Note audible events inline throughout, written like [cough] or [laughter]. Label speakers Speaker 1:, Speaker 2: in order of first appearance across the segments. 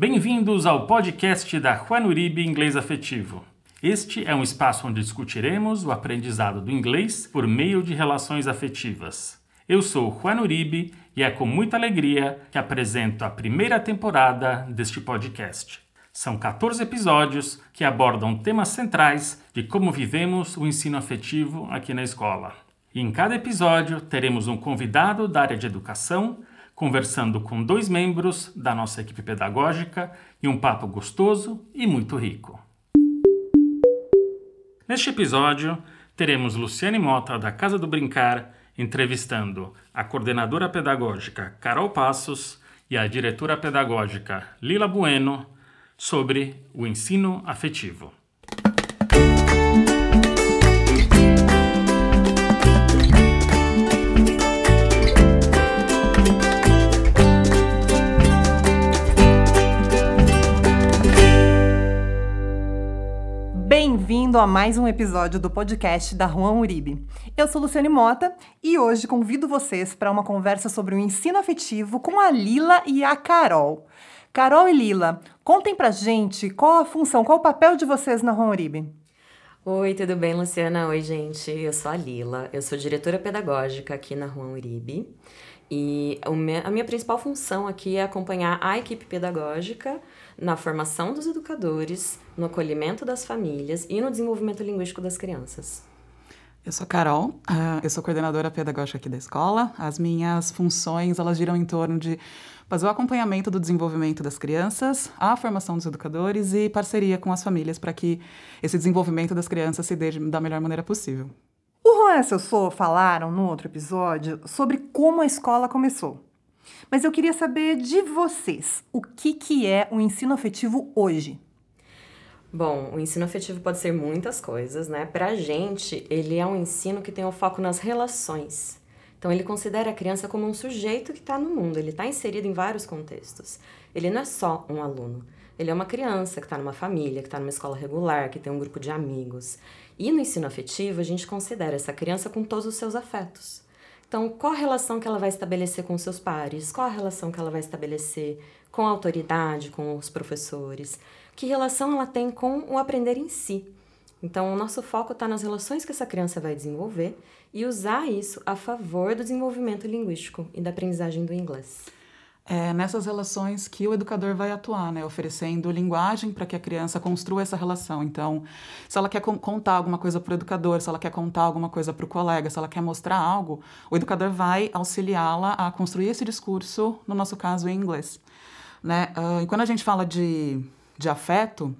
Speaker 1: Bem-vindos ao podcast da Juan Uribe Inglês Afetivo. Este é um espaço onde discutiremos o aprendizado do inglês por meio de relações afetivas. Eu sou Juan Uribe e é com muita alegria que apresento a primeira temporada deste podcast. São 14 episódios que abordam temas centrais de como vivemos o ensino afetivo aqui na escola. E em cada episódio teremos um convidado da área de educação conversando com dois membros da nossa equipe pedagógica e um papo gostoso e muito rico. Neste episódio, teremos Luciane Mota, da Casa do Brincar, entrevistando a coordenadora pedagógica Carol Passos e a diretora pedagógica Lila Bueno sobre o ensino afetivo.
Speaker 2: A mais um episódio do podcast da Juan Uribe. Eu sou Luciane Mota e hoje convido vocês para uma conversa sobre o ensino afetivo com a Lila e a Carol. Carol e Lila, contem pra gente qual a função, qual o papel de vocês na Juan Uribe.
Speaker 3: Oi, tudo bem, Luciana? Oi, gente. Eu sou a Lila, eu sou diretora pedagógica aqui na Juan Uribe. E a minha principal função aqui é acompanhar a equipe pedagógica na formação dos educadores, no acolhimento das famílias e no desenvolvimento linguístico das crianças.
Speaker 4: Eu sou Carol, ah, eu sou coordenadora pedagógica aqui da escola. As minhas funções, elas giram em torno de fazer o acompanhamento do desenvolvimento das crianças, a formação dos educadores e parceria com as famílias para que esse desenvolvimento das crianças se dê da melhor maneira possível.
Speaker 2: O Juan e seu Sou falaram no outro episódio sobre como a escola começou. Mas eu queria saber de vocês, o que, que é o ensino afetivo hoje?
Speaker 3: Bom, o ensino afetivo pode ser muitas coisas, né? Pra gente, ele é um ensino que tem o foco nas relações. Então, ele considera a criança como um sujeito que está no mundo, ele está inserido em vários contextos. Ele não é só um aluno, ele é uma criança que está numa família, que está numa escola regular, que tem um grupo de amigos. E no ensino afetivo, a gente considera essa criança com todos os seus afetos. Então, qual a relação que ela vai estabelecer com seus pares? Qual a relação que ela vai estabelecer com a autoridade, com os professores? Que relação ela tem com o aprender em si? Então, o nosso foco está nas relações que essa criança vai desenvolver e usar isso a favor do desenvolvimento linguístico e da aprendizagem do inglês.
Speaker 4: É nessas relações que o educador vai atuar, né? oferecendo linguagem para que a criança construa essa relação. Então, se ela quer contar alguma coisa para o educador, se ela quer contar alguma coisa para o colega, se ela quer mostrar algo, o educador vai auxiliá-la a construir esse discurso, no nosso caso, em inglês. Né? Uh, e quando a gente fala de, de afeto,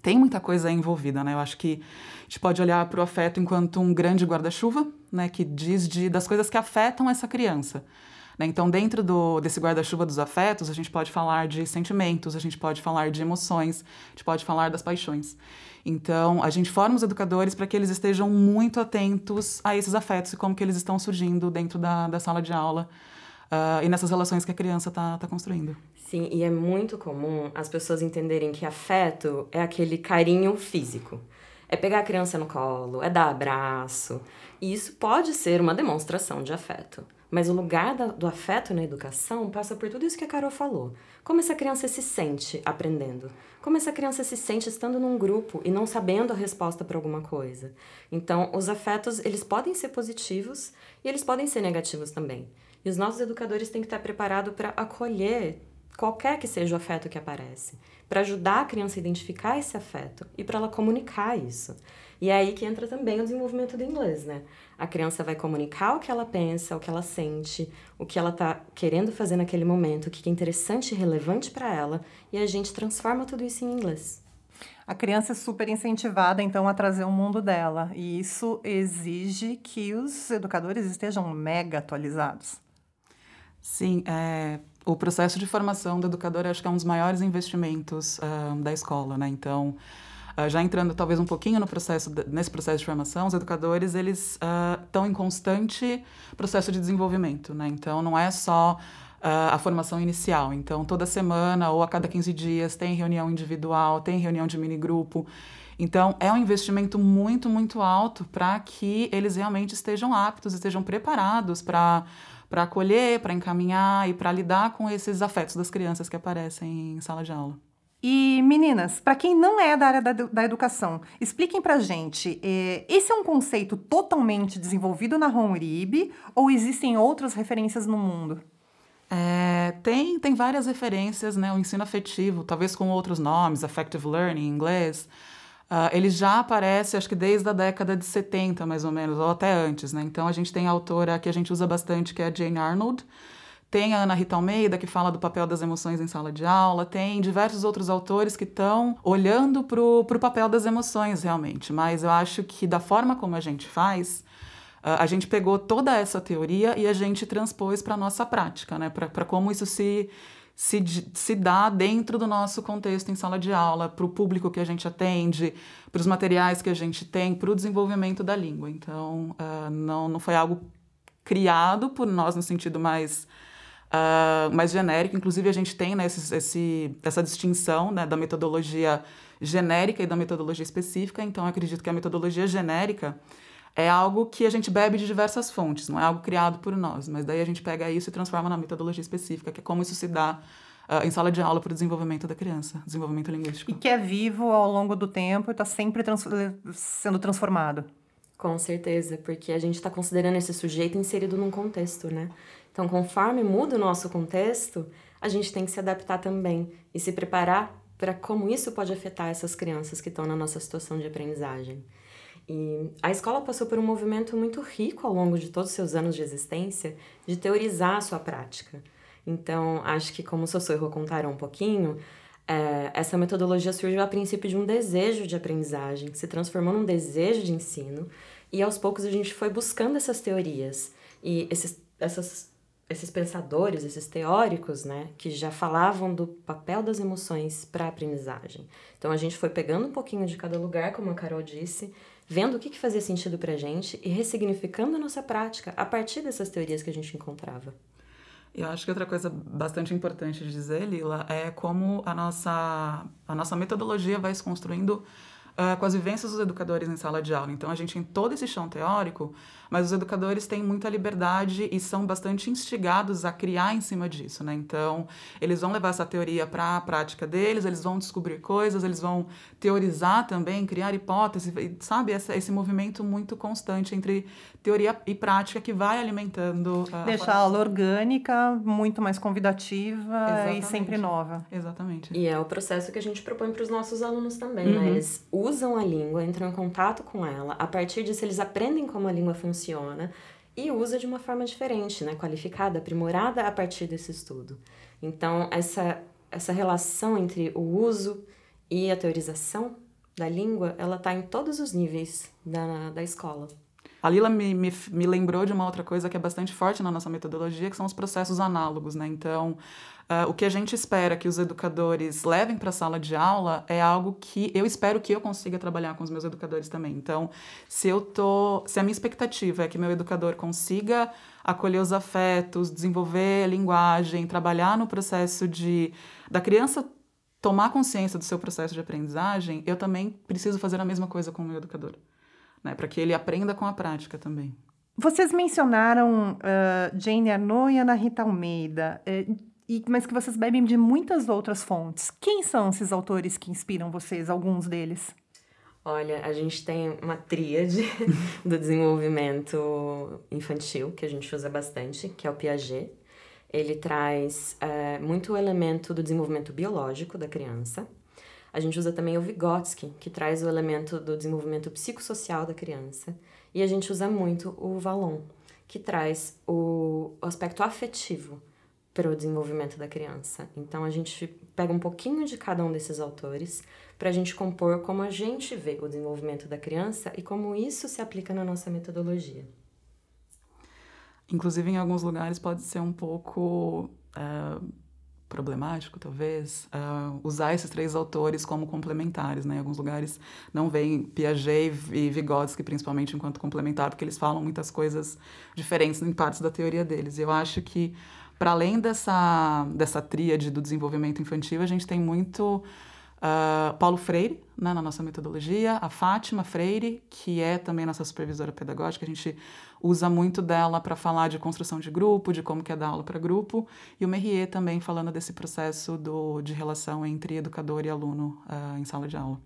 Speaker 4: tem muita coisa envolvida, né? Eu acho que a gente pode olhar para o afeto enquanto um grande guarda-chuva, né? Que diz de, das coisas que afetam essa criança. Né? Então, dentro do, desse guarda-chuva dos afetos, a gente pode falar de sentimentos, a gente pode falar de emoções, a gente pode falar das paixões. Então, a gente forma os educadores para que eles estejam muito atentos a esses afetos e como que eles estão surgindo dentro da, da sala de aula uh, e nessas relações que a criança está tá construindo.
Speaker 3: Sim, e é muito comum as pessoas entenderem que afeto é aquele carinho físico. É pegar a criança no colo, é dar abraço. E isso pode ser uma demonstração de afeto. Mas o lugar do afeto na educação passa por tudo isso que a Carol falou. Como essa criança se sente aprendendo? Como essa criança se sente estando num grupo e não sabendo a resposta para alguma coisa? Então, os afetos, eles podem ser positivos e eles podem ser negativos também. E os nossos educadores têm que estar preparados para acolher qualquer que seja o afeto que aparece, para ajudar a criança a identificar esse afeto e para ela comunicar isso. E é aí que entra também o desenvolvimento do inglês, né? A criança vai comunicar o que ela pensa, o que ela sente, o que ela está querendo fazer naquele momento, o que é interessante e relevante para ela, e a gente transforma tudo isso em inglês.
Speaker 2: A criança é super incentivada, então, a trazer o mundo dela. E isso exige que os educadores estejam mega atualizados.
Speaker 4: Sim, é, o processo de formação do educador acho que é um dos maiores investimentos uh, da escola, né? Então, uh, já entrando talvez um pouquinho no processo de, nesse processo de formação, os educadores eles estão uh, em constante processo de desenvolvimento, né? Então, não é só a formação inicial. Então, toda semana ou a cada 15 dias tem reunião individual, tem reunião de mini grupo. Então, é um investimento muito, muito alto para que eles realmente estejam aptos, estejam preparados para para acolher, para encaminhar e para lidar com esses afetos das crianças que aparecem em sala de aula.
Speaker 2: E meninas, para quem não é da área da, da educação, expliquem para gente, é, esse é um conceito totalmente desenvolvido na Uribe ou existem outras referências no mundo?
Speaker 4: É, tem, tem várias referências, né? O ensino afetivo, talvez com outros nomes, affective learning em inglês, uh, ele já aparece, acho que desde a década de 70, mais ou menos, ou até antes, né? Então a gente tem a autora que a gente usa bastante, que é a Jane Arnold, tem a Ana Rita Almeida, que fala do papel das emoções em sala de aula, tem diversos outros autores que estão olhando para o papel das emoções, realmente. Mas eu acho que, da forma como a gente faz, a gente pegou toda essa teoria e a gente transpôs para a nossa prática, né? para como isso se, se, se dá dentro do nosso contexto em sala de aula, para o público que a gente atende, para os materiais que a gente tem, para o desenvolvimento da língua. Então, uh, não, não foi algo criado por nós no sentido mais uh, mais genérico. Inclusive, a gente tem né, esse, esse, essa distinção né, da metodologia genérica e da metodologia específica. Então, acredito que a metodologia genérica é algo que a gente bebe de diversas fontes, não é algo criado por nós, mas daí a gente pega isso e transforma na metodologia específica, que é como isso se dá uh, em sala de aula para o desenvolvimento da criança, desenvolvimento linguístico.
Speaker 2: E que é vivo ao longo do tempo e está sempre trans sendo transformado.
Speaker 3: Com certeza, porque a gente está considerando esse sujeito inserido num contexto, né? Então, conforme muda o nosso contexto, a gente tem que se adaptar também e se preparar para como isso pode afetar essas crianças que estão na nossa situação de aprendizagem. E a escola passou por um movimento muito rico ao longo de todos os seus anos de existência de teorizar a sua prática. Então, acho que como o Sossô e Rô contaram um pouquinho, é, essa metodologia surgiu a princípio de um desejo de aprendizagem, se transformou num desejo de ensino, e aos poucos a gente foi buscando essas teorias. E esses, essas esses pensadores, esses teóricos, né, que já falavam do papel das emoções para a aprendizagem. Então a gente foi pegando um pouquinho de cada lugar, como a Carol disse, vendo o que, que fazia sentido para a gente e ressignificando a nossa prática a partir dessas teorias que a gente encontrava.
Speaker 4: Eu acho que outra coisa bastante importante de dizer, Lila, é como a nossa, a nossa metodologia vai se construindo uh, com as vivências dos educadores em sala de aula. Então, a gente tem todo esse chão teórico, mas os educadores têm muita liberdade e são bastante instigados a criar em cima disso, né? Então, eles vão levar essa teoria para a prática deles, eles vão descobrir coisas, eles vão teorizar também, criar hipóteses, sabe? Esse, esse movimento muito constante entre teoria e prática que vai alimentando...
Speaker 2: A Deixar a aula orgânica, muito mais convidativa Exatamente. e sempre nova.
Speaker 4: Exatamente.
Speaker 3: E é o processo que a gente propõe para os nossos alunos também, né? uhum. né? Eles usam a língua, entram em contato com ela, a partir disso eles aprendem como a língua funciona e usa de uma forma diferente, né? qualificada, aprimorada a partir desse estudo. Então, essa, essa relação entre o uso e a teorização da língua, ela está em todos os níveis da, da escola.
Speaker 4: A Lila me, me, me lembrou de uma outra coisa que é bastante forte na nossa metodologia, que são os processos análogos, né? Então, Uh, o que a gente espera que os educadores levem para a sala de aula é algo que eu espero que eu consiga trabalhar com os meus educadores também. Então, se eu tô, se a minha expectativa é que meu educador consiga acolher os afetos, desenvolver a linguagem, trabalhar no processo de da criança tomar consciência do seu processo de aprendizagem, eu também preciso fazer a mesma coisa com o meu educador, né? Para que ele aprenda com a prática também.
Speaker 2: Vocês mencionaram uh, Jane Arnaud e Ana Rita Almeida. Uh, e, mas que vocês bebem de muitas outras fontes. Quem são esses autores que inspiram vocês, alguns deles?
Speaker 3: Olha, a gente tem uma tríade [laughs] do desenvolvimento infantil, que a gente usa bastante, que é o Piaget. Ele traz é, muito o elemento do desenvolvimento biológico da criança. A gente usa também o Vygotsky, que traz o elemento do desenvolvimento psicossocial da criança. E a gente usa muito o Vallon, que traz o aspecto afetivo para o desenvolvimento da criança. Então a gente pega um pouquinho de cada um desses autores para a gente compor como a gente vê o desenvolvimento da criança e como isso se aplica na nossa metodologia.
Speaker 4: Inclusive, em alguns lugares pode ser um pouco uh, problemático, talvez, uh, usar esses três autores como complementares. Né? Em alguns lugares não vem Piaget e Vygotsky, principalmente, enquanto complementar, porque eles falam muitas coisas diferentes em partes da teoria deles. Eu acho que para além dessa, dessa tríade do desenvolvimento infantil, a gente tem muito Uh, Paulo Freire, né, na nossa metodologia, a Fátima Freire, que é também nossa supervisora pedagógica, a gente usa muito dela para falar de construção de grupo, de como que é dar aula para grupo, e o Merrier também falando desse processo do, de relação entre educador e aluno uh, em sala de aula.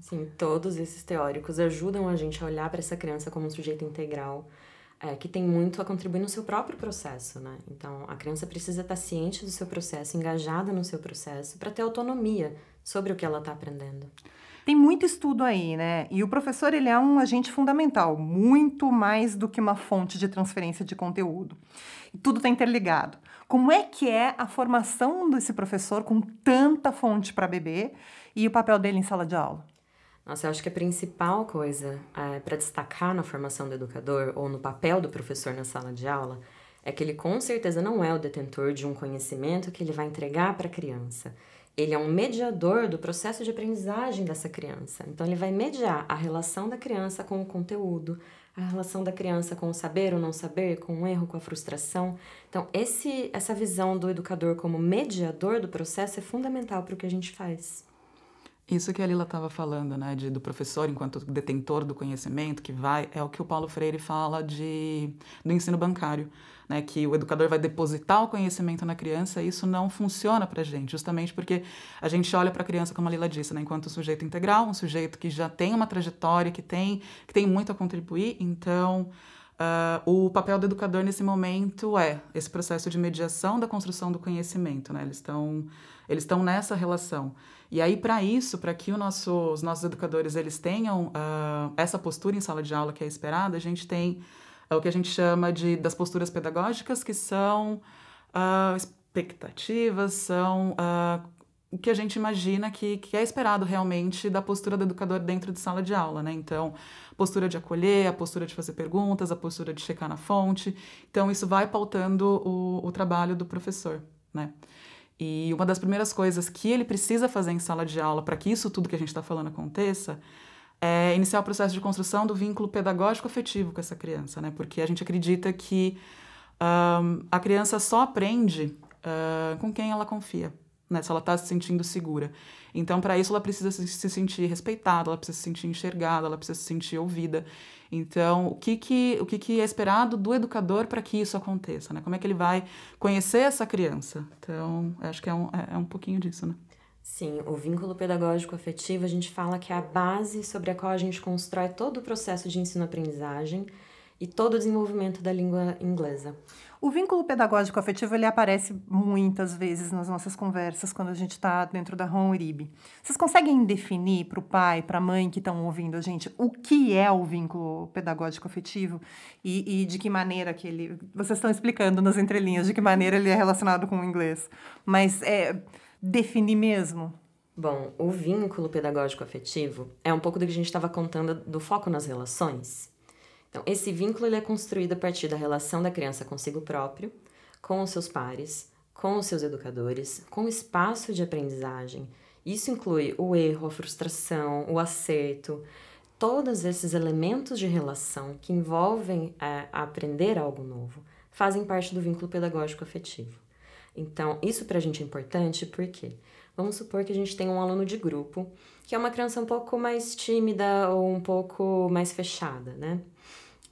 Speaker 3: Sim, todos esses teóricos ajudam a gente a olhar para essa criança como um sujeito integral, é, que tem muito a contribuir no seu próprio processo, né? Então, a criança precisa estar ciente do seu processo, engajada no seu processo, para ter autonomia sobre o que ela está aprendendo.
Speaker 2: Tem muito estudo aí, né? E o professor ele é um agente fundamental, muito mais do que uma fonte de transferência de conteúdo. E tudo está interligado. Como é que é a formação desse professor com tanta fonte para beber e o papel dele em sala de aula?
Speaker 3: Nossa, eu acho que a principal coisa é, para destacar na formação do educador ou no papel do professor na sala de aula é que ele com certeza não é o detentor de um conhecimento que ele vai entregar para a criança. Ele é um mediador do processo de aprendizagem dessa criança. Então, ele vai mediar a relação da criança com o conteúdo, a relação da criança com o saber ou não saber, com o erro, com a frustração. Então, esse, essa visão do educador como mediador do processo é fundamental para o que a gente faz.
Speaker 4: Isso que a Lila estava falando, né, de, do professor enquanto detentor do conhecimento que vai, é o que o Paulo Freire fala de, do ensino bancário, né, que o educador vai depositar o conhecimento na criança e isso não funciona para a gente, justamente porque a gente olha para a criança, como a Lila disse, né, enquanto sujeito integral, um sujeito que já tem uma trajetória, que tem, que tem muito a contribuir, então... Uh, o papel do educador nesse momento é esse processo de mediação da construção do conhecimento, né? Eles estão eles estão nessa relação. E aí, para isso, para que nosso, os nossos educadores eles tenham uh, essa postura em sala de aula que é esperada, a gente tem uh, o que a gente chama de das posturas pedagógicas, que são uh, expectativas, são o que a gente imagina que, que é esperado realmente da postura do educador dentro de sala de aula, né? Então, postura de acolher, a postura de fazer perguntas, a postura de checar na fonte. Então, isso vai pautando o, o trabalho do professor, né? E uma das primeiras coisas que ele precisa fazer em sala de aula para que isso tudo que a gente está falando aconteça é iniciar o processo de construção do vínculo pedagógico afetivo com essa criança, né? Porque a gente acredita que um, a criança só aprende uh, com quem ela confia, né? Se ela está se sentindo segura. Então, para isso, ela precisa se sentir respeitada, ela precisa se sentir enxergada, ela precisa se sentir ouvida. Então, o que, que, o que, que é esperado do educador para que isso aconteça? Né? Como é que ele vai conhecer essa criança? Então, acho que é um, é, é um pouquinho disso, né?
Speaker 3: Sim, o vínculo pedagógico afetivo, a gente fala que é a base sobre a qual a gente constrói todo o processo de ensino-aprendizagem e todo o desenvolvimento da língua inglesa.
Speaker 2: O vínculo pedagógico afetivo ele aparece muitas vezes nas nossas conversas quando a gente está dentro da Ron Uribe. Vocês conseguem definir para o pai, para a mãe que estão ouvindo a gente o que é o vínculo pedagógico afetivo e, e, de que maneira que ele. Vocês estão explicando nas entrelinhas de que maneira ele é relacionado com o inglês, mas é definir mesmo.
Speaker 3: Bom, o vínculo pedagógico afetivo é um pouco do que a gente estava contando do foco nas relações. Então, esse vínculo ele é construído a partir da relação da criança consigo próprio, com os seus pares, com os seus educadores, com o espaço de aprendizagem. Isso inclui o erro, a frustração, o acerto, todos esses elementos de relação que envolvem é, aprender algo novo fazem parte do vínculo pedagógico afetivo. Então, isso para a gente é importante porque vamos supor que a gente tem um aluno de grupo que é uma criança um pouco mais tímida ou um pouco mais fechada, né?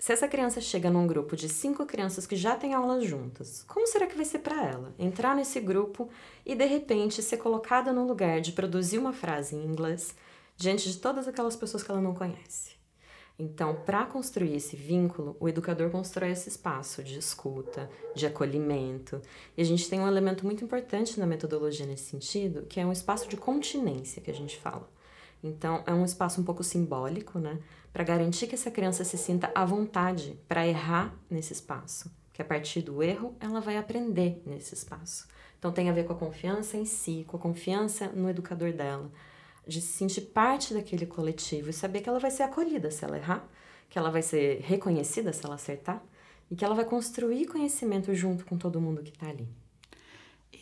Speaker 3: Se essa criança chega num grupo de cinco crianças que já têm aulas juntas, como será que vai ser para ela entrar nesse grupo e de repente ser colocada no lugar de produzir uma frase em inglês diante de todas aquelas pessoas que ela não conhece? Então, para construir esse vínculo, o educador constrói esse espaço de escuta, de acolhimento. E a gente tem um elemento muito importante na metodologia nesse sentido, que é um espaço de continência que a gente fala. Então, é um espaço um pouco simbólico, né? Para garantir que essa criança se sinta à vontade para errar nesse espaço. Que a partir do erro, ela vai aprender nesse espaço. Então, tem a ver com a confiança em si, com a confiança no educador dela, de se sentir parte daquele coletivo e saber que ela vai ser acolhida se ela errar, que ela vai ser reconhecida se ela acertar e que ela vai construir conhecimento junto com todo mundo que está ali.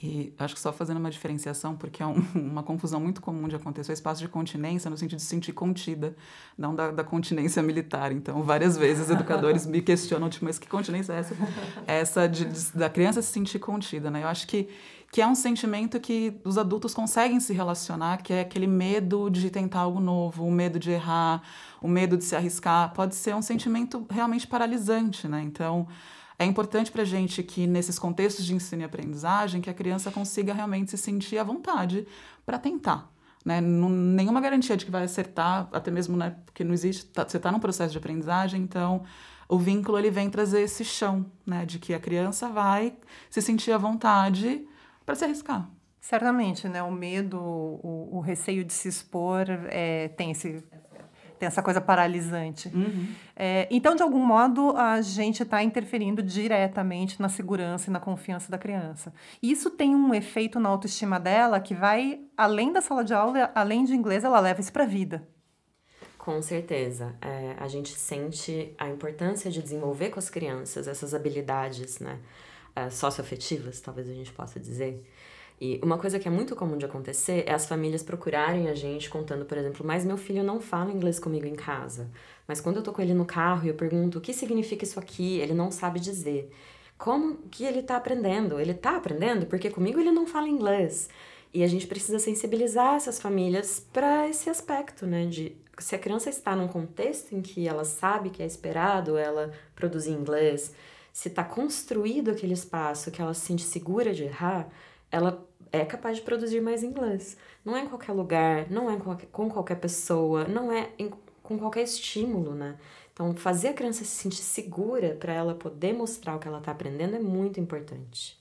Speaker 4: E acho que só fazendo uma diferenciação, porque é um, [laughs] uma confusão muito comum de acontecer, o espaço de continência no sentido de se sentir contida, não da, da continência militar. Então, várias vezes educadores me questionam, tipo, mas que continência é essa? Essa de, de, da criança se sentir contida, né? Eu acho que, que é um sentimento que os adultos conseguem se relacionar, que é aquele medo de tentar algo novo, o medo de errar, o medo de se arriscar. Pode ser um sentimento realmente paralisante, né? Então, é importante para a gente que, nesses contextos de ensino e aprendizagem, que a criança consiga realmente se sentir à vontade para tentar. Né? Nenhuma garantia de que vai acertar, até mesmo né, porque não existe, tá, você está num processo de aprendizagem, então o vínculo ele vem trazer esse chão, né, de que a criança vai se sentir à vontade para se arriscar.
Speaker 2: Certamente, né? O medo, o, o receio de se expor é, tem esse tem essa coisa paralisante.
Speaker 4: Uhum.
Speaker 2: É, então, de algum modo, a gente está interferindo diretamente na segurança e na confiança da criança. Isso tem um efeito na autoestima dela que vai além da sala de aula, além de inglês, ela leva isso para a vida.
Speaker 3: Com certeza. É, a gente sente a importância de desenvolver com as crianças essas habilidades, né? É, socioafetivas, talvez a gente possa dizer. E uma coisa que é muito comum de acontecer é as famílias procurarem a gente contando, por exemplo, mas meu filho não fala inglês comigo em casa. Mas quando eu tô com ele no carro e eu pergunto o que significa isso aqui, ele não sabe dizer. Como que ele tá aprendendo? Ele tá aprendendo porque comigo ele não fala inglês. E a gente precisa sensibilizar essas famílias para esse aspecto, né? De se a criança está num contexto em que ela sabe que é esperado ela produzir inglês, se está construído aquele espaço que ela se sente segura de errar, ela é capaz de produzir mais inglês. Não é em qualquer lugar, não é com qualquer pessoa, não é em, com qualquer estímulo, né? Então, fazer a criança se sentir segura para ela poder mostrar o que ela está aprendendo é muito importante.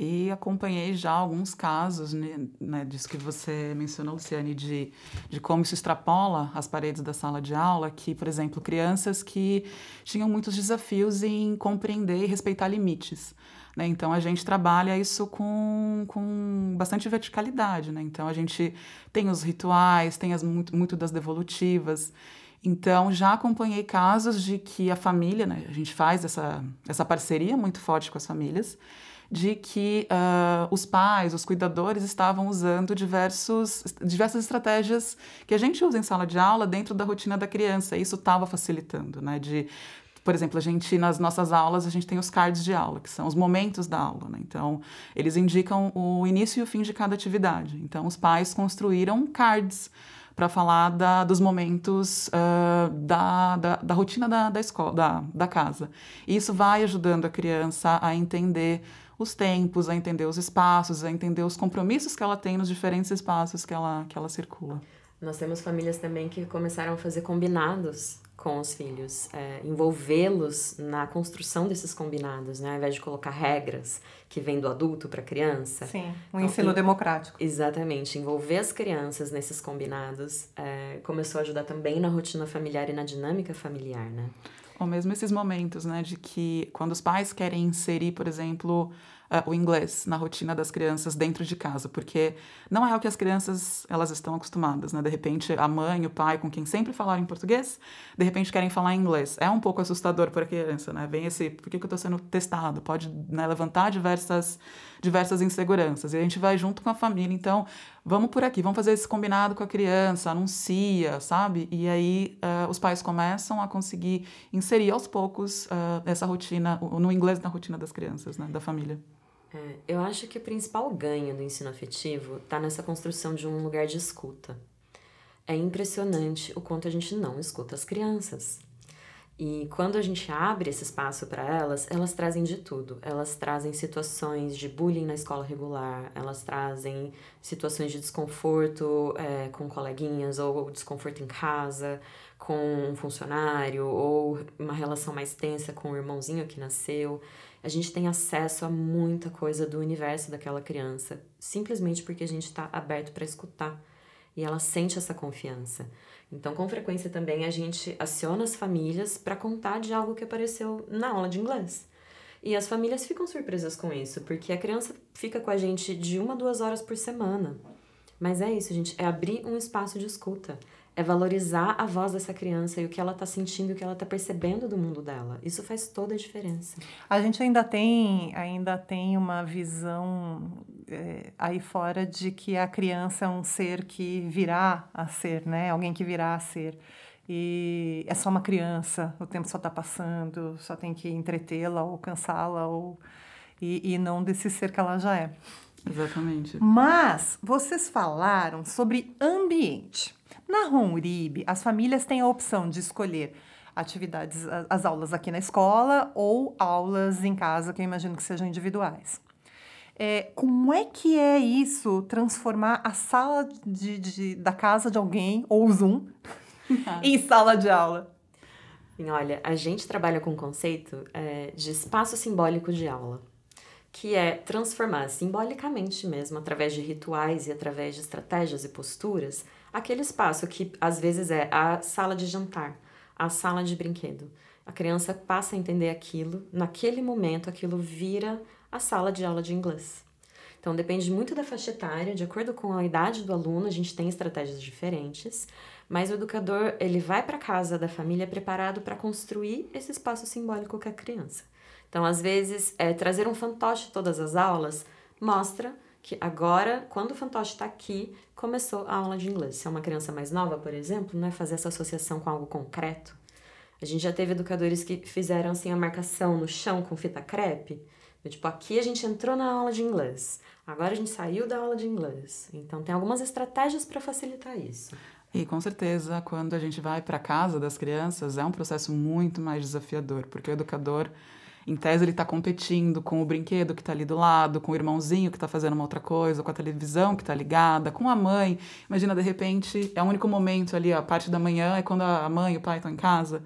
Speaker 4: E acompanhei já alguns casos, né, né, disso que você mencionou, Luciane, de, de como isso extrapola as paredes da sala de aula, que, por exemplo, crianças que tinham muitos desafios em compreender e respeitar limites. Né? Então, a gente trabalha isso com, com bastante verticalidade. Né? Então, a gente tem os rituais, tem as, muito, muito das devolutivas. Então, já acompanhei casos de que a família, né, a gente faz essa, essa parceria muito forte com as famílias, de que uh, os pais, os cuidadores estavam usando diversos, diversas estratégias que a gente usa em sala de aula dentro da rotina da criança. E isso estava facilitando, né? De por exemplo, a gente nas nossas aulas a gente tem os cards de aula, que são os momentos da aula, né? Então, eles indicam o início e o fim de cada atividade. Então, os pais construíram cards para falar da, dos momentos uh, da, da, da, rotina da, da escola, da, da casa. E isso vai ajudando a criança a entender os tempos, a entender os espaços, a entender os compromissos que ela tem nos diferentes espaços que ela, que ela circula.
Speaker 3: Nós temos famílias também que começaram a fazer combinados com os filhos, é, envolvê-los na construção desses combinados, né? ao invés de colocar regras que vêm do adulto para a criança.
Speaker 2: Sim, um então, ensino democrático.
Speaker 3: Exatamente, envolver as crianças nesses combinados é, começou a ajudar também na rotina familiar e na dinâmica familiar, né?
Speaker 4: Ou mesmo esses momentos, né, de que quando os pais querem inserir, por exemplo, uh, o inglês na rotina das crianças dentro de casa, porque não é o que as crianças elas estão acostumadas, né? De repente, a mãe, o pai, com quem sempre falaram em português, de repente querem falar em inglês. É um pouco assustador para a criança, né? Vem esse, por que, que eu estou sendo testado? Pode né, levantar diversas, diversas inseguranças. E a gente vai junto com a família, então, vamos por aqui, vamos fazer esse combinado com a criança, anuncia, sabe? E aí uh, os pais começam a conseguir inserir aos poucos uh, essa rotina, no inglês na rotina das crianças, né? Da família.
Speaker 3: É, eu acho que o principal ganho do ensino afetivo está nessa construção de um lugar de escuta. É impressionante o quanto a gente não escuta as crianças. E quando a gente abre esse espaço para elas, elas trazem de tudo. Elas trazem situações de bullying na escola regular, elas trazem situações de desconforto é, com coleguinhas, ou desconforto em casa, com um funcionário, ou uma relação mais tensa com o irmãozinho que nasceu a gente tem acesso a muita coisa do universo daquela criança, simplesmente porque a gente está aberto para escutar e ela sente essa confiança. Então, com frequência também a gente aciona as famílias para contar de algo que apareceu na aula de inglês. E as famílias ficam surpresas com isso, porque a criança fica com a gente de uma, duas horas por semana. Mas é isso, gente, é abrir um espaço de escuta é valorizar a voz dessa criança e o que ela está sentindo, o que ela está percebendo do mundo dela. Isso faz toda a diferença.
Speaker 2: A gente ainda tem, ainda tem uma visão é, aí fora de que a criança é um ser que virá a ser, né? Alguém que virá a ser. E é só uma criança, o tempo só está passando, só tem que entretê-la ou cansá-la ou e, e não desse ser que ela já é.
Speaker 4: Exatamente.
Speaker 2: Mas vocês falaram sobre ambiente. Na Ron Uribe, as famílias têm a opção de escolher atividades, as aulas aqui na escola ou aulas em casa, que eu imagino que sejam individuais. É, como é que é isso, transformar a sala de, de da casa de alguém, ou o Zoom, [laughs] em sala de aula?
Speaker 3: Olha, a gente trabalha com o conceito é, de espaço simbólico de aula, que é transformar simbolicamente mesmo, através de rituais e através de estratégias e posturas, aquele espaço que às vezes é a sala de jantar, a sala de brinquedo. A criança passa a entender aquilo, naquele momento aquilo vira a sala de aula de inglês. Então depende muito da faixa etária, de acordo com a idade do aluno, a gente tem estratégias diferentes, mas o educador, ele vai para casa da família preparado para construir esse espaço simbólico com a criança. Então, às vezes, é, trazer um fantoche todas as aulas mostra que agora, quando o fantoche está aqui, começou a aula de inglês. Se é uma criança mais nova, por exemplo, né, fazer essa associação com algo concreto. A gente já teve educadores que fizeram assim a marcação no chão com fita crepe. Tipo, aqui a gente entrou na aula de inglês, agora a gente saiu da aula de inglês. Então, tem algumas estratégias para facilitar isso.
Speaker 4: E com certeza, quando a gente vai para casa das crianças, é um processo muito mais desafiador, porque o educador, em tese, ele está competindo com o brinquedo que está ali do lado, com o irmãozinho que está fazendo uma outra coisa, com a televisão que está ligada, com a mãe. Imagina, de repente, é o único momento ali, a parte da manhã é quando a mãe e o pai estão em casa.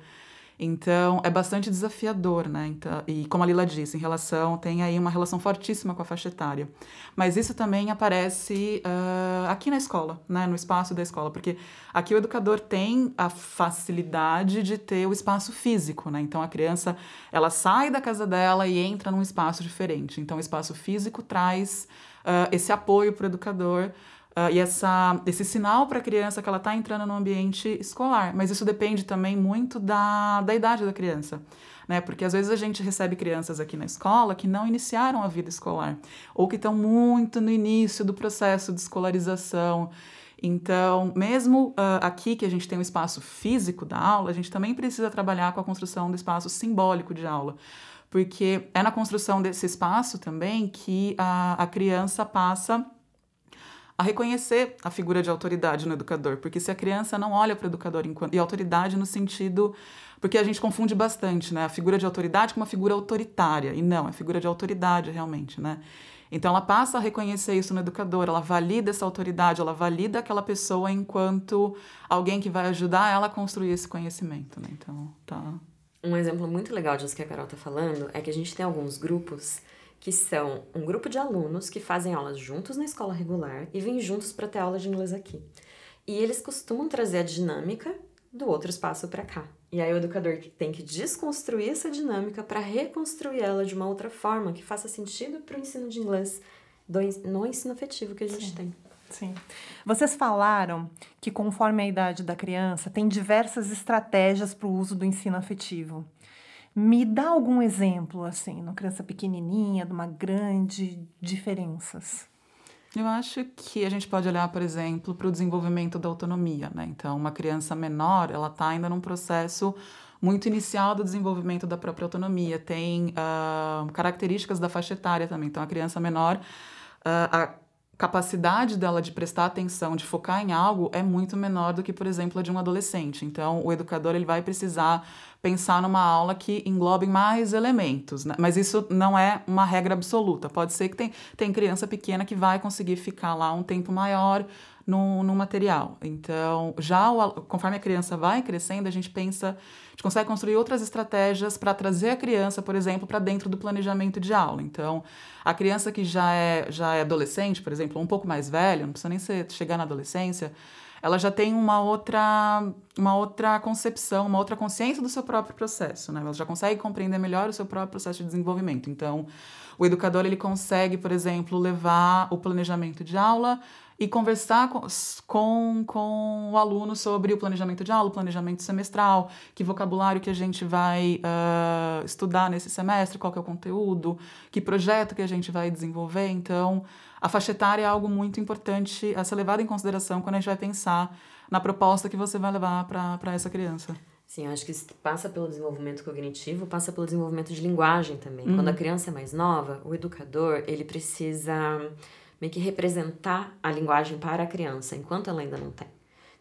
Speaker 4: Então, é bastante desafiador, né? Então, e como a Lila disse, em relação, tem aí uma relação fortíssima com a faixa etária. Mas isso também aparece uh, aqui na escola, né? No espaço da escola, porque aqui o educador tem a facilidade de ter o espaço físico, né? Então, a criança, ela sai da casa dela e entra num espaço diferente. Então, o espaço físico traz uh, esse apoio para o educador Uh, e essa, esse sinal para a criança que ela está entrando no ambiente escolar. Mas isso depende também muito da, da idade da criança. Né? Porque às vezes a gente recebe crianças aqui na escola que não iniciaram a vida escolar, ou que estão muito no início do processo de escolarização. Então, mesmo uh, aqui que a gente tem o espaço físico da aula, a gente também precisa trabalhar com a construção do espaço simbólico de aula. Porque é na construção desse espaço também que a, a criança passa a reconhecer a figura de autoridade no educador, porque se a criança não olha para o educador enquanto, e autoridade no sentido porque a gente confunde bastante, né, a figura de autoridade com uma figura autoritária, e não, é figura de autoridade realmente, né? Então ela passa a reconhecer isso no educador, ela valida essa autoridade, ela valida aquela pessoa enquanto alguém que vai ajudar ela a construir esse conhecimento, né? Então, tá.
Speaker 3: Um exemplo muito legal disso que a Carol tá falando é que a gente tem alguns grupos que são um grupo de alunos que fazem aulas juntos na escola regular e vêm juntos para ter aula de inglês aqui. E eles costumam trazer a dinâmica do outro espaço para cá. E aí o educador tem que desconstruir essa dinâmica para reconstruir ela de uma outra forma que faça sentido para o ensino de inglês do, no ensino afetivo que a gente
Speaker 2: Sim.
Speaker 3: tem.
Speaker 2: Sim. Vocês falaram que conforme a idade da criança, tem diversas estratégias para o uso do ensino afetivo. Me dá algum exemplo, assim, uma criança pequenininha, de uma grande diferenças?
Speaker 4: Eu acho que a gente pode olhar, por exemplo, para o desenvolvimento da autonomia, né? Então, uma criança menor, ela está ainda num processo muito inicial do desenvolvimento da própria autonomia. Tem uh, características da faixa etária também. Então, a criança menor, uh, a capacidade dela de prestar atenção, de focar em algo é muito menor do que, por exemplo, a de um adolescente. Então, o educador ele vai precisar pensar numa aula que englobe mais elementos, né? mas isso não é uma regra absoluta. Pode ser que tem, tem criança pequena que vai conseguir ficar lá um tempo maior no, material. Então, já o, conforme a criança vai crescendo, a gente pensa, a gente consegue construir outras estratégias para trazer a criança, por exemplo, para dentro do planejamento de aula. Então, a criança que já é, já é adolescente, por exemplo, um pouco mais velha, não precisa nem ser, chegar na adolescência, ela já tem uma outra, uma outra concepção, uma outra consciência do seu próprio processo, né? Ela já consegue compreender melhor o seu próprio processo de desenvolvimento. Então, o educador ele consegue, por exemplo, levar o planejamento de aula e conversar com, com, com o aluno sobre o planejamento de aula, o planejamento semestral, que vocabulário que a gente vai uh, estudar nesse semestre, qual que é o conteúdo, que projeto que a gente vai desenvolver. Então, a faixa etária é algo muito importante a ser levado em consideração quando a gente vai pensar na proposta que você vai levar para essa criança.
Speaker 3: Sim, acho que passa pelo desenvolvimento cognitivo, passa pelo desenvolvimento de linguagem também. Uhum. Quando a criança é mais nova, o educador, ele precisa meio que representar a linguagem para a criança, enquanto ela ainda não tem.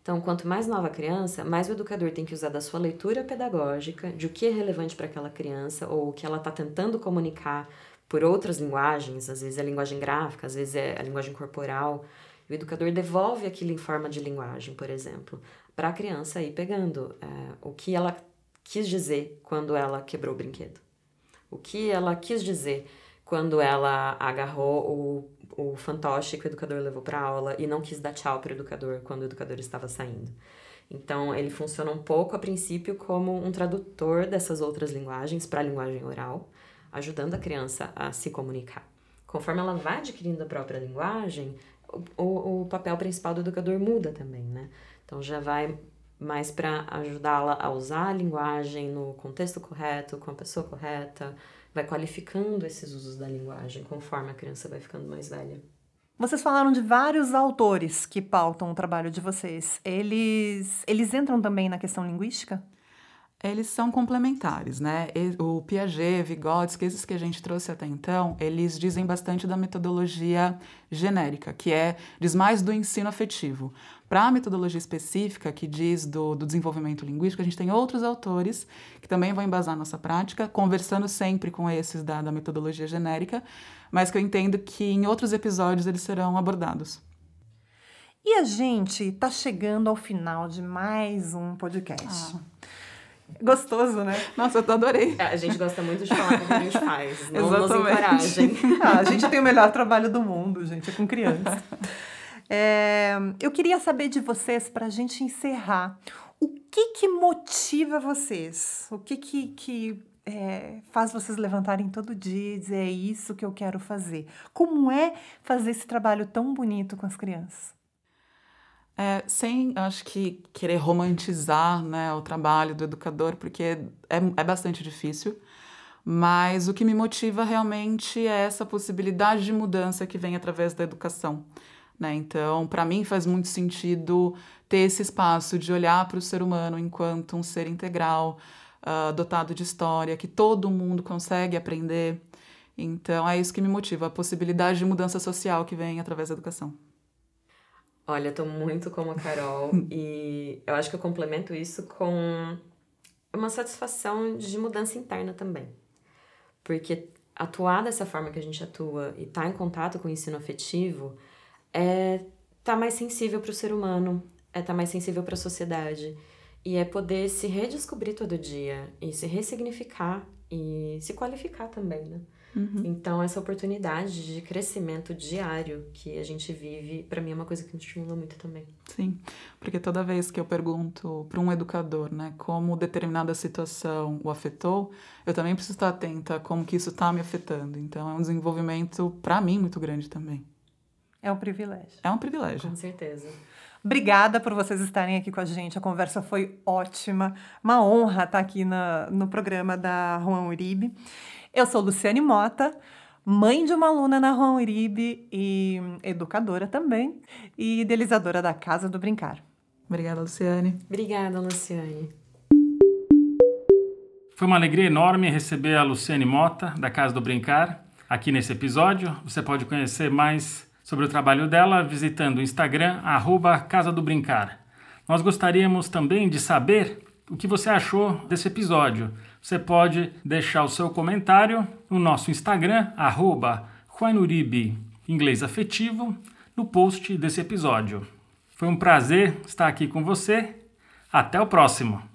Speaker 3: Então, quanto mais nova a criança, mais o educador tem que usar da sua leitura pedagógica, de o que é relevante para aquela criança, ou o que ela está tentando comunicar por outras linguagens, às vezes é a linguagem gráfica, às vezes é a linguagem corporal. O educador devolve aquilo em forma de linguagem, por exemplo, para a criança ir pegando é, o que ela quis dizer quando ela quebrou o brinquedo. O que ela quis dizer quando ela agarrou o, o fantoche que o educador levou para aula e não quis dar tchau para o educador quando o educador estava saindo. Então, ele funciona um pouco, a princípio, como um tradutor dessas outras linguagens para a linguagem oral, ajudando a criança a se comunicar. Conforme ela vai adquirindo a própria linguagem, o, o papel principal do educador muda também, né? Então, já vai mais para ajudá-la a usar a linguagem no contexto correto, com a pessoa correta, vai qualificando esses usos da linguagem conforme a criança vai ficando mais velha.
Speaker 2: Vocês falaram de vários autores que pautam o trabalho de vocês. Eles, eles entram também na questão linguística?
Speaker 4: eles são complementares, né? O Piaget, Vygotsky, esses que a gente trouxe até então, eles dizem bastante da metodologia genérica, que é diz mais do ensino afetivo. Para a metodologia específica, que diz do, do, desenvolvimento linguístico, a gente tem outros autores que também vão embasar nossa prática, conversando sempre com esses da, da metodologia genérica, mas que eu entendo que em outros episódios eles serão abordados.
Speaker 2: E a gente está chegando ao final de mais um podcast. Ah. Gostoso, né?
Speaker 4: Nossa, eu adorei.
Speaker 3: É, a gente gosta muito de falar a gente faz. Não Exatamente. nos
Speaker 2: ah, a gente tem o melhor trabalho do mundo, gente, é com criança. [laughs] É, eu queria saber de vocês, para a gente encerrar, o que que motiva vocês? O que que, que é, faz vocês levantarem todo dia e dizer é isso que eu quero fazer? Como é fazer esse trabalho tão bonito com as crianças?
Speaker 4: É, sem, acho que, querer romantizar né, o trabalho do educador, porque é, é bastante difícil. Mas o que me motiva realmente é essa possibilidade de mudança que vem através da educação. Né? Então, para mim, faz muito sentido ter esse espaço de olhar para o ser humano enquanto um ser integral, uh, dotado de história, que todo mundo consegue aprender. Então, é isso que me motiva, a possibilidade de mudança social que vem através da educação.
Speaker 3: Olha, eu tô muito como a Carol [laughs] e eu acho que eu complemento isso com uma satisfação de mudança interna também. Porque atuar dessa forma que a gente atua e estar tá em contato com o ensino afetivo é estar tá mais sensível para o ser humano, é estar tá mais sensível para a sociedade e é poder se redescobrir todo dia e se ressignificar e se qualificar também, né? Uhum. Então, essa oportunidade de crescimento diário que a gente vive, para mim é uma coisa que me estimula muito também.
Speaker 4: Sim, porque toda vez que eu pergunto para um educador, né, como determinada situação o afetou, eu também preciso estar atenta a como que isso está me afetando. Então, é um desenvolvimento, para mim, muito grande também.
Speaker 2: É um privilégio.
Speaker 4: É um privilégio.
Speaker 3: Com certeza.
Speaker 2: Obrigada por vocês estarem aqui com a gente. A conversa foi ótima. Uma honra estar aqui na, no programa da Juan Uribe. Eu sou Luciane Mota, mãe de uma aluna na Juan Uribe e educadora também, e idealizadora da Casa do Brincar.
Speaker 4: Obrigada, Luciane.
Speaker 3: Obrigada, Luciane.
Speaker 1: Foi uma alegria enorme receber a Luciane Mota, da Casa do Brincar, aqui nesse episódio. Você pode conhecer mais sobre o trabalho dela visitando o Instagram, arroba Casa do Brincar. Nós gostaríamos também de saber o que você achou desse episódio você pode deixar o seu comentário no nosso Instagram, arroba inglês afetivo, no post desse episódio. Foi um prazer estar aqui com você. Até o próximo!